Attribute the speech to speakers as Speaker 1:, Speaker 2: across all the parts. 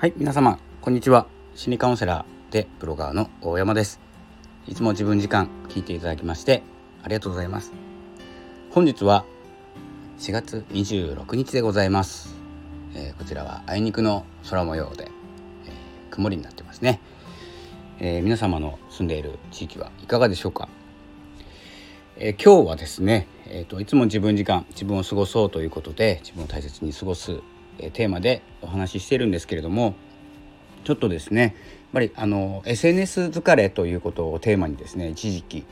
Speaker 1: はい皆様こんにちは。心理カウンセラーでブロガーの大山です。いつも自分時間聞いていただきましてありがとうございます。本日は4月26日でございます、えー、こちらはあいにくの空模様で、えー、曇りになってますね、えー、皆様の住んでいる地域はいかがでしょうか、え今日はですねえーと、いつも自分時間自分を過ごそうということで自分を大切に過ごす、え、テーマでお話ししてるんですけれどもちょっとですねやっぱりあの SNS 疲れということをテーマにですね一時期、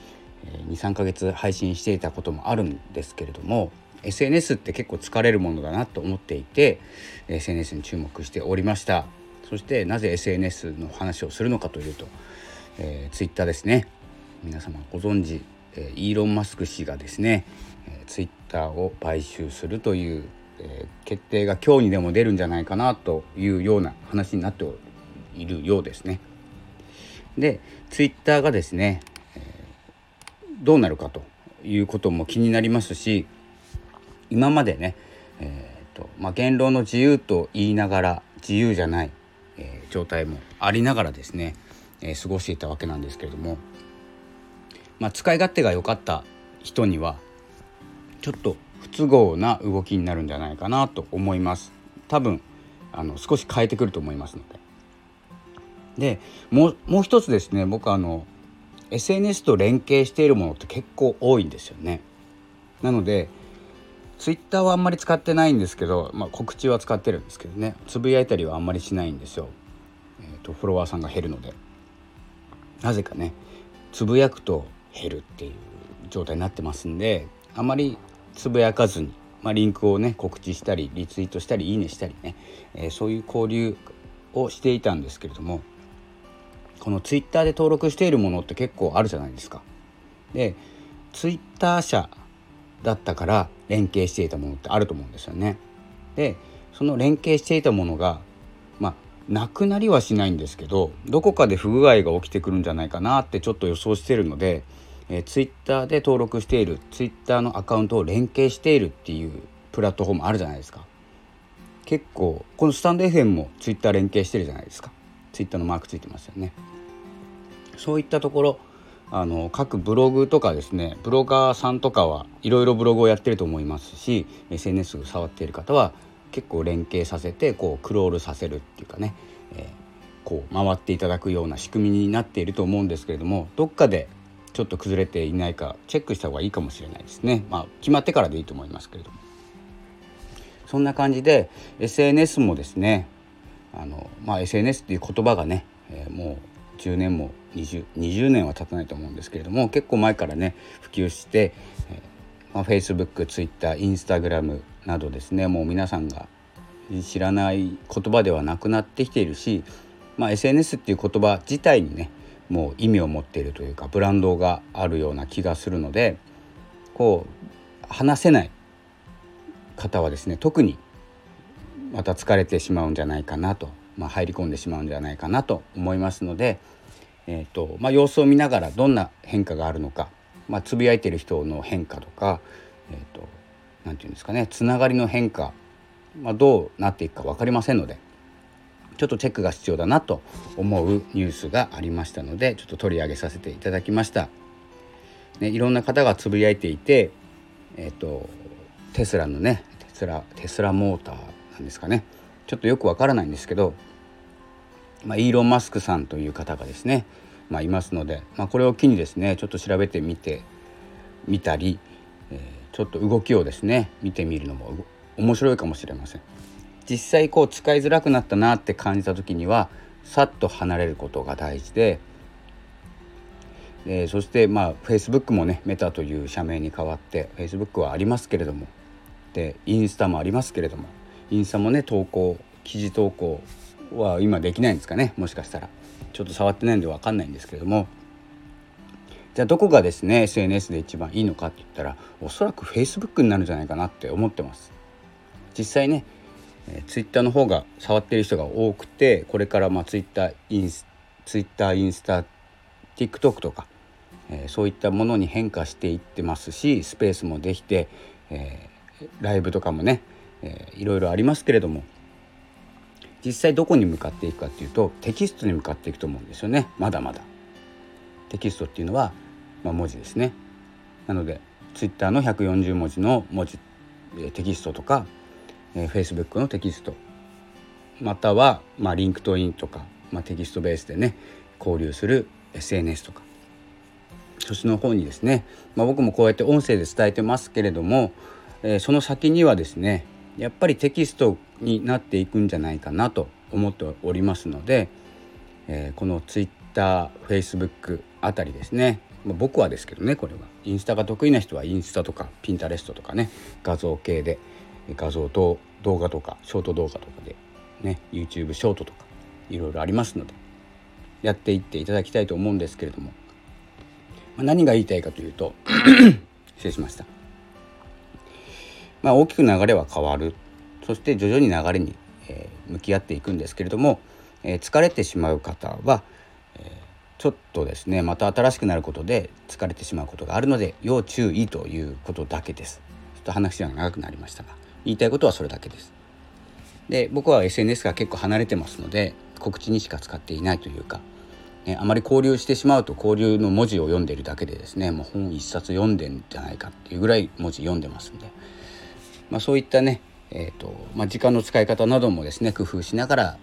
Speaker 1: 23ヶ月配信していたこともあるんですけれども SNS って結構疲れるものだなと思っていて SNS に注目しておりました。そしてなぜ SNS の話をするのかというと、えー、Twitter ですね。皆様ご存知イーロン・マスク氏がですね、えツイッターを買収するという、え決定が今日にでも出るんじゃないかなというような話になっているようですね。でツイッターがですね、えどうなるかということも気になりますし今までね、えーとまあ、言論の自由と言いながら自由じゃない、えー、状態もありながらですね、え、過ごしていたわけなんですけれどもまあ、使い勝手が良かった人にはちょっと不都合な動きになるんじゃないかなと思います。多分あの少し変えてくると思いますので。でもうもう一つですね僕あの SNS と連携しているものって結構多いんですよね。なのでツイッターはあんまり使ってないんですけど、まあ、告知は使ってるんですけどね。つぶやいたりはあんまりしないんですよ、えーとフォロワーさんが減るので。なぜかねつぶやくと減るっていう状態になってますんであまりつぶやかずに、まあ、リンクをね告知したりリツイートしたりいいねしたりね、えー、そういう交流をしていたんですけれどもこのツイッターで登録しているものって結構あるじゃないですか。でツイッター社だったから連携していたものってあると思うんですよね。でその連携していたものがまあなくなりはしないんですけどどこかで不具合が起きてくるんじゃないかなってちょっと予想してるのでえー、ツイッターで登録しているツイッターのアカウントを連携しているっていうプラットフォームあるじゃないですか。結構このスタンド FM もツイッター連携してるじゃないですか。ツイッターのマークついてますよね。そういったところあの各ブログとかですねブロガーさんとかはいろいろブログをやってると思いますし SNS を触っている方は結構連携させてこうクロールさせるっていうかね、えー、こう回っていただくような仕組みになっていると思うんですけれどもどっかでちょっと崩れていないかチェックした方がいいかもしれないですね。まあ、決まってからでいいと思いますけれども。そんな感じで SNS もですねあの、まあ、SNS っていう言葉がね、えー、もう10年も 20, 20年は経たないと思うんですけれども結構前からね普及して、えーまあ、Facebook、Twitter、Instagram などですねもう皆さんが知らない言葉ではなくなってきているし、まあ、SNS っていう言葉自体にねもう意味を持っているというかブランドがあるような気がするのでこう話せない方はですね特にまた疲れてしまうんじゃないかなと、まあ、入り込んでしまうんじゃないかなと思いますので、えーとまあ、様子を見ながらどんな変化があるのか、まあ、つぶやいてる人の変化とか、えーと、なんていうんですかねつながりの変化、まあ、どうなっていくか分かりませんのでちょっとチェックが必要だなと思うニュースがありましたのでちょっと取り上げさせていただきました。ね、いろんな方がつぶやいていて、えーと、テスラのねテスラテスラモーターなんですかねちょっとよくわからないんですけど、まあ、イーロン・マスクさんという方がですね、まあ、いますので、まあ、これを機にですねちょっと調べてみてみたり、えー、ちょっと動きをですね見てみるのも面白いかもしれません。実際こう使いづらくなったなって感じた時にはさっと離れることが大事ででそしてまあ Facebook もねメタという社名に変わって Facebook はありますけれどもでインスタもありますけれどもインスタもね投稿記事投稿は今できないんですかねもしかしたら。ちょっと触ってないんで分かんないんですけれども。じゃあどこがですね SNS で一番いいのかって言ったらおそらく Facebook になるんじゃないかなって思ってます。実際ねえー、ツイッターの方が触ってる人が多くてこれからまあツイッターインスツイッターインスタ TikTok とか、えー、そういったものに変化していってますしスペースもできて、えー、ライブとかもね、えー、いろいろありますけれども実際どこに向かっていくかっていうとテキストに向かっていくと思うんですよねまだまだ。テキストっていうのは、まあ、文字ですね。なのでツイッターの140文字の文字テキストとか、えー、Facebook のテキスト。または、まあ、 LinkedIn とか、まあ、テキストベースでね交流する SNS とか。そっちの方にですね、まあ、僕もこうやって音声で伝えてますけれども、えー、その先にはですねやっぱりテキストになっていくんじゃないかなと思っておりますので、えー、この Twitter、Facebook あたりですね僕はですけどねこれは。インスタが得意な人はインスタとかピンタレストとかね画像系で画像と動画とかショート動画とかでね YouTube ショートとかいろいろありますのでやっていっていただきたいと思うんですけれども、まあ、何が言いたいかというと 失礼しました、まあ、大きく流れは変わるそして徐々に流れに、えー、向き合っていくんですけれども、えー、疲れてしまう方は、えー、ちょっとですねまた新しくなることで疲れてしまうことがあるので要注意ということだけです。ちょっと話が長くなりましたが言いたいことはそれだけです。で僕は SNS が結構離れてますので告知にしか使っていないというか、ね、あまり交流してしまうと交流の文字を読んでるだけでですねもう本一冊読んでんじゃないかっていうぐらい文字読んでますんで、まあ、そういったね、えーとまあ、時間の使い方などもですね工夫しながら、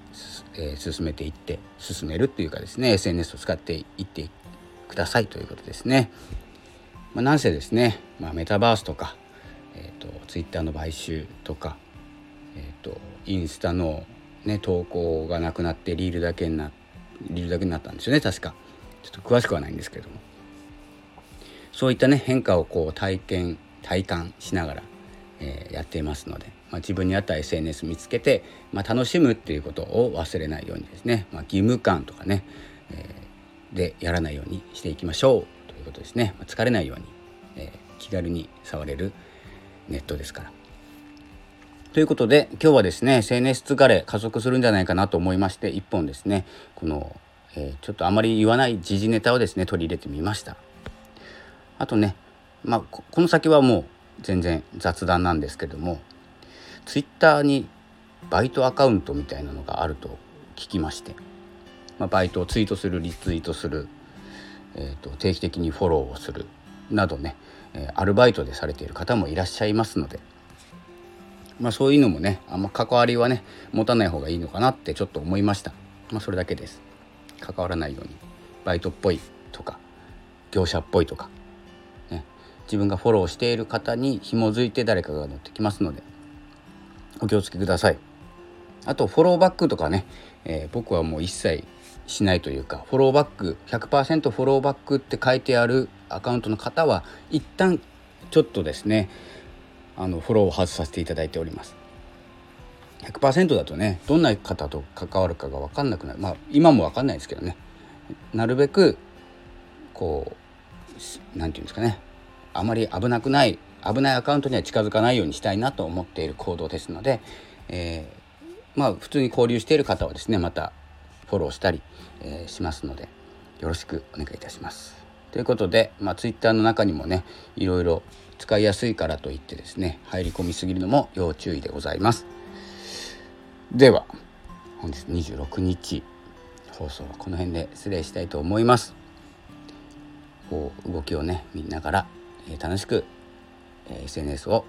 Speaker 1: えー、進めていって進めるっていうかですね SNS を使っていってくださいということですね。まあ、なんせですね、まあ、メタバースとか、と、Twitter の買収とか、えーとインスタの、ね、投稿がなくなってリールだけになリールだけになったんですよね確か。ちょっと詳しくはないんですけれども。そういったね変化をこう体験体感しながら、えー、やっていますので、まあ、自分に合った SNS 見つけて、まあ、楽しむっていうことを忘れないようにですね、まあ、義務感とかね、えー、でやらないようにしていきましょうということですね、ま、疲れないように、えー、気軽に触れるネットですから。ということで今日はですね SNS 疲れ加速するんじゃないかなと思いまして一本ですねこの、えー、ちょっとあまり言わない時事ネタをですね取り入れてみましたあとねまあこの先はもう全然雑談なんですけども Twitter にバイトアカウントみたいなのがあると聞きまして、まあ、バイトをツイートするリツイートする、えーと、定期的にフォローをするなどね、え、アルバイトでされている方もいらっしゃいますのでまあ、そういうのもねあんま関わりはね持たない方がいいのかなってちょっと思いました、まあ、それだけです。関わらないように。バイトっぽいとか業者っぽいとか、ね、自分がフォローしている方に紐づいて誰かが乗ってきますのでお気をつけください。あとフォローバックとかね、えー、僕はもう一切しないというかフォローバック100%フォローバックって書いてあるアカウントの方は一旦ちょっとですねあのフォローを外させていただいております。100%だとねどんな方と関わるかが分かんなくなる。まあ今も分かんないですけどね。なるべくこう何て言うんですかね。あまり危なくない危ないアカウントには近づかないようにしたいなと思っている行動ですので、えー、まあ普通に交流している方はですねまたフォローしたり、えー、しますのでよろしくお願いいたします。ということで、まあ、Twitter の中にもねいろいろ使いやすいからといってですね入り込みすぎるのも要注意でございます。では本日26日放送はこの辺で失礼したいと思います。こう動きをね見ながら、えー、楽しく、えー、SNS を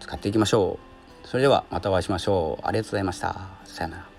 Speaker 1: 使っていきましょう。それではまたお会いしましょう。ありがとうございました。さよなら。